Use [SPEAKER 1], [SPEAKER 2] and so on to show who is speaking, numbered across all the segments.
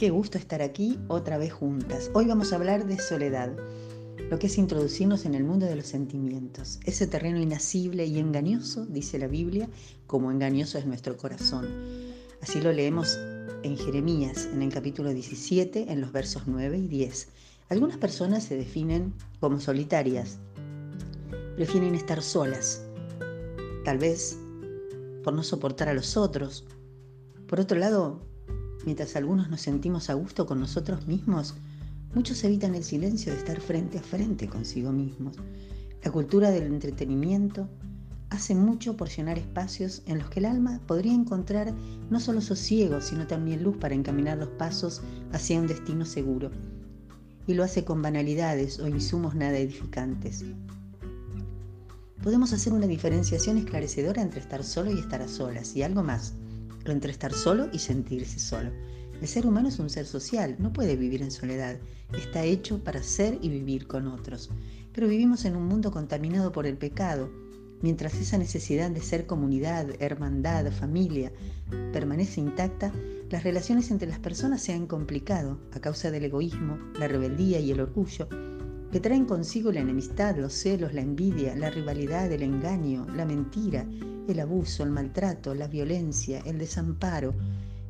[SPEAKER 1] Qué gusto estar aquí otra vez juntas. Hoy vamos a hablar de soledad, lo que es introducirnos en el mundo de los sentimientos, ese terreno inacible y engañoso, dice la Biblia, como engañoso es nuestro corazón. Así lo leemos en Jeremías, en el capítulo 17, en los versos 9 y 10. Algunas personas se definen como solitarias, prefieren estar solas, tal vez por no soportar a los otros. Por otro lado, Mientras algunos nos sentimos a gusto con nosotros mismos, muchos evitan el silencio de estar frente a frente consigo mismos. La cultura del entretenimiento hace mucho por llenar espacios en los que el alma podría encontrar no solo sosiego, sino también luz para encaminar los pasos hacia un destino seguro. Y lo hace con banalidades o insumos nada edificantes. Podemos hacer una diferenciación esclarecedora entre estar solo y estar a solas, y algo más entre estar solo y sentirse solo. El ser humano es un ser social, no puede vivir en soledad, está hecho para ser y vivir con otros. Pero vivimos en un mundo contaminado por el pecado. Mientras esa necesidad de ser comunidad, hermandad, familia permanece intacta, las relaciones entre las personas se han complicado a causa del egoísmo, la rebeldía y el orgullo, que traen consigo la enemistad, los celos, la envidia, la rivalidad, el engaño, la mentira, el abuso, el maltrato, la violencia, el desamparo.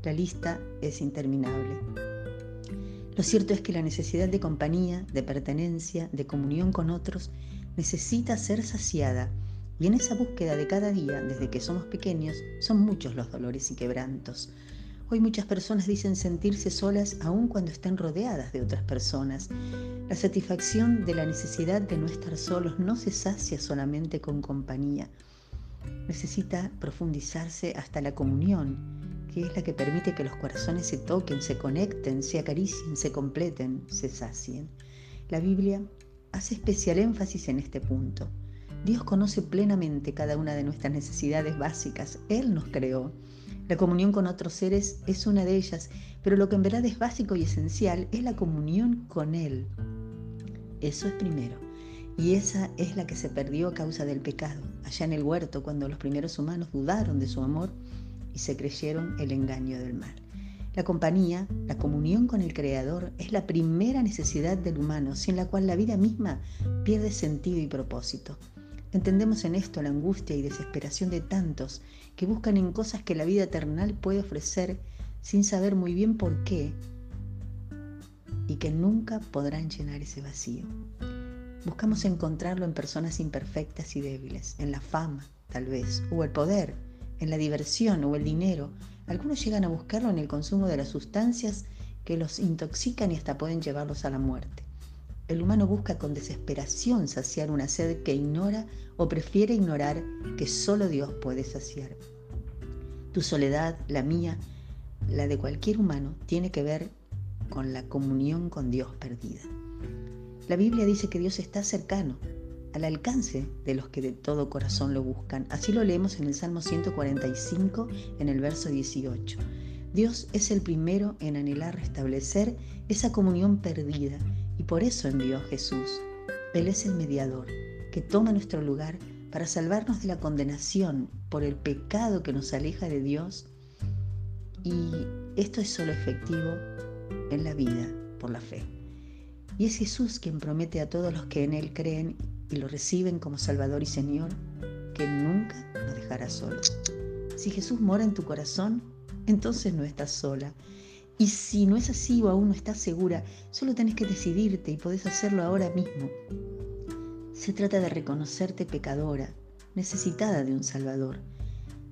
[SPEAKER 1] La lista es interminable. Lo cierto es que la necesidad de compañía, de pertenencia, de comunión con otros, necesita ser saciada. Y en esa búsqueda de cada día, desde que somos pequeños, son muchos los dolores y quebrantos. Hoy muchas personas dicen sentirse solas aun cuando estén rodeadas de otras personas. La satisfacción de la necesidad de no estar solos no se sacia solamente con compañía. Necesita profundizarse hasta la comunión, que es la que permite que los corazones se toquen, se conecten, se acaricien, se completen, se sacien. La Biblia hace especial énfasis en este punto. Dios conoce plenamente cada una de nuestras necesidades básicas. Él nos creó. La comunión con otros seres es una de ellas, pero lo que en verdad es básico y esencial es la comunión con Él. Eso es primero. Y esa es la que se perdió a causa del pecado, allá en el huerto, cuando los primeros humanos dudaron de su amor y se creyeron el engaño del mal. La compañía, la comunión con el Creador, es la primera necesidad del humano, sin la cual la vida misma pierde sentido y propósito. Entendemos en esto la angustia y desesperación de tantos que buscan en cosas que la vida eternal puede ofrecer sin saber muy bien por qué y que nunca podrán llenar ese vacío. Buscamos encontrarlo en personas imperfectas y débiles, en la fama, tal vez, o el poder, en la diversión o el dinero. Algunos llegan a buscarlo en el consumo de las sustancias que los intoxican y hasta pueden llevarlos a la muerte. El humano busca con desesperación saciar una sed que ignora o prefiere ignorar que solo Dios puede saciar. Tu soledad, la mía, la de cualquier humano, tiene que ver con la comunión con Dios perdida. La Biblia dice que Dios está cercano, al alcance de los que de todo corazón lo buscan. Así lo leemos en el Salmo 145, en el verso 18. Dios es el primero en anhelar restablecer esa comunión perdida y por eso envió a Jesús. Él es el mediador que toma nuestro lugar para salvarnos de la condenación por el pecado que nos aleja de Dios. Y esto es solo efectivo en la vida por la fe. Y es Jesús quien promete a todos los que en Él creen y lo reciben como Salvador y Señor, que nunca nos dejará solos. Si Jesús mora en tu corazón, entonces no estás sola. Y si no es así o aún no estás segura, solo tenés que decidirte y podés hacerlo ahora mismo. Se trata de reconocerte pecadora, necesitada de un Salvador,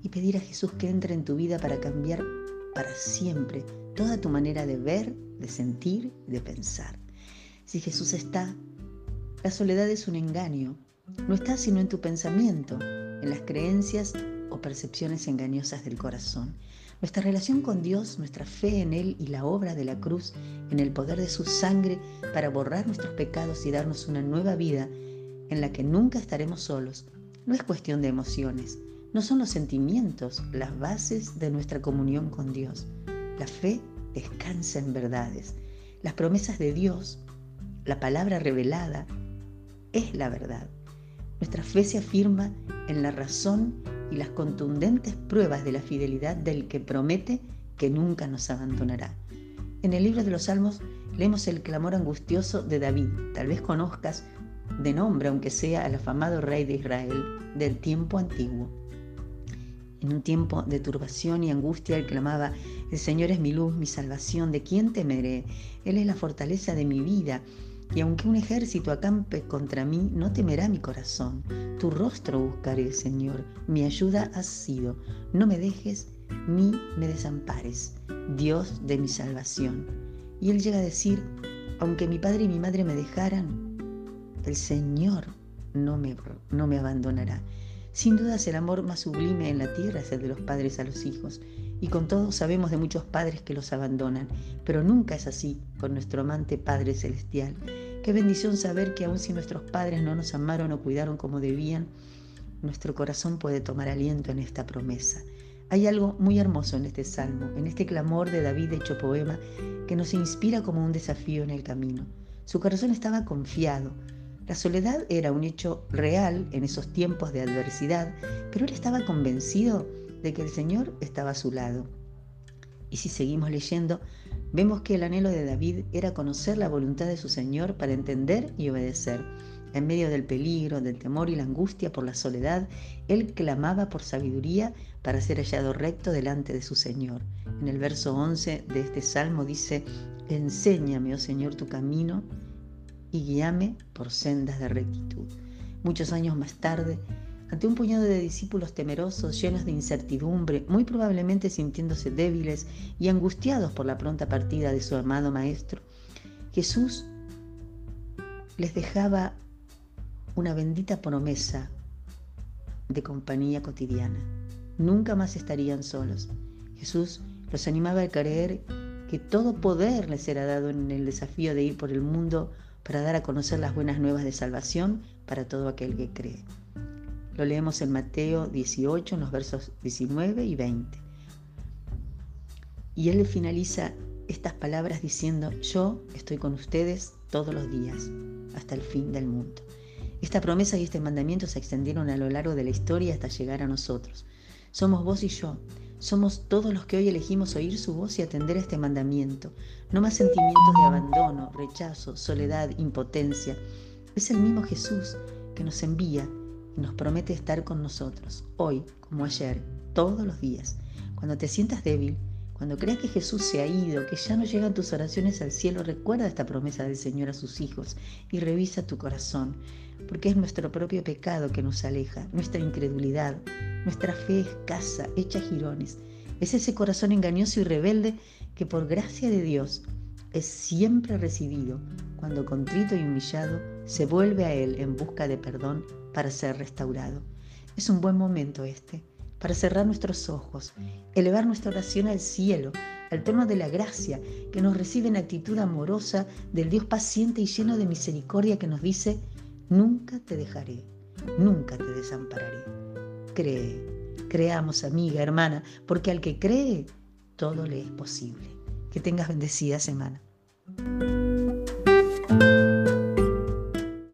[SPEAKER 1] y pedir a Jesús que entre en tu vida para cambiar para siempre toda tu manera de ver, de sentir, de pensar. Si Jesús está, la soledad es un engaño. No está sino en tu pensamiento, en las creencias o percepciones engañosas del corazón. Nuestra relación con Dios, nuestra fe en Él y la obra de la cruz, en el poder de su sangre para borrar nuestros pecados y darnos una nueva vida en la que nunca estaremos solos, no es cuestión de emociones, no son los sentimientos las bases de nuestra comunión con Dios. La fe descansa en verdades. Las promesas de Dios, la palabra revelada, es la verdad. Nuestra fe se afirma en la razón y las contundentes pruebas de la fidelidad del que promete que nunca nos abandonará. En el libro de los Salmos leemos el clamor angustioso de David. Tal vez conozcas de nombre, aunque sea al afamado rey de Israel del tiempo antiguo. En un tiempo de turbación y angustia, él clamaba, el Señor es mi luz, mi salvación, ¿de quién temeré? Él es la fortaleza de mi vida. Y aunque un ejército acampe contra mí, no temerá mi corazón. Tu rostro buscaré, Señor. Mi ayuda has sido. No me dejes ni me desampares, Dios de mi salvación. Y él llega a decir, aunque mi padre y mi madre me dejaran, el Señor no me, no me abandonará. Sin dudas el amor más sublime en la tierra es el de los padres a los hijos, y con todo sabemos de muchos padres que los abandonan, pero nunca es así con nuestro amante Padre Celestial. Qué bendición saber que aun si nuestros padres no nos amaron o cuidaron como debían, nuestro corazón puede tomar aliento en esta promesa. Hay algo muy hermoso en este salmo, en este clamor de David hecho poema, que nos inspira como un desafío en el camino. Su corazón estaba confiado, la soledad era un hecho real en esos tiempos de adversidad, pero él estaba convencido de que el Señor estaba a su lado. Y si seguimos leyendo, vemos que el anhelo de David era conocer la voluntad de su Señor para entender y obedecer. En medio del peligro, del temor y la angustia por la soledad, él clamaba por sabiduría para ser hallado recto delante de su Señor. En el verso 11 de este salmo dice, Enséñame, oh Señor, tu camino y guíame por sendas de rectitud. Muchos años más tarde, ante un puñado de discípulos temerosos, llenos de incertidumbre, muy probablemente sintiéndose débiles y angustiados por la pronta partida de su amado Maestro, Jesús les dejaba una bendita promesa de compañía cotidiana. Nunca más estarían solos. Jesús los animaba a creer que todo poder les era dado en el desafío de ir por el mundo para dar a conocer las buenas nuevas de salvación para todo aquel que cree. Lo leemos en Mateo 18, en los versos 19 y 20. Y él finaliza estas palabras diciendo, yo estoy con ustedes todos los días, hasta el fin del mundo. Esta promesa y este mandamiento se extendieron a lo largo de la historia hasta llegar a nosotros. Somos vos y yo, somos todos los que hoy elegimos oír su voz y atender a este mandamiento. No más sentimientos de abandono, rechazo, soledad, impotencia. Es el mismo Jesús que nos envía nos promete estar con nosotros, hoy como ayer, todos los días. Cuando te sientas débil, cuando creas que Jesús se ha ido, que ya no llegan tus oraciones al cielo, recuerda esta promesa del Señor a sus hijos y revisa tu corazón, porque es nuestro propio pecado que nos aleja, nuestra incredulidad, nuestra fe escasa, hecha jirones. Es ese corazón engañoso y rebelde que por gracia de Dios es siempre recibido cuando contrito y humillado se vuelve a Él en busca de perdón para ser restaurado. Es un buen momento este para cerrar nuestros ojos, elevar nuestra oración al cielo, al trono de la gracia, que nos recibe en actitud amorosa del Dios paciente y lleno de misericordia que nos dice, nunca te dejaré, nunca te desampararé cree. Creamos, amiga, hermana, porque al que cree, todo le es posible. Que tengas bendecida semana.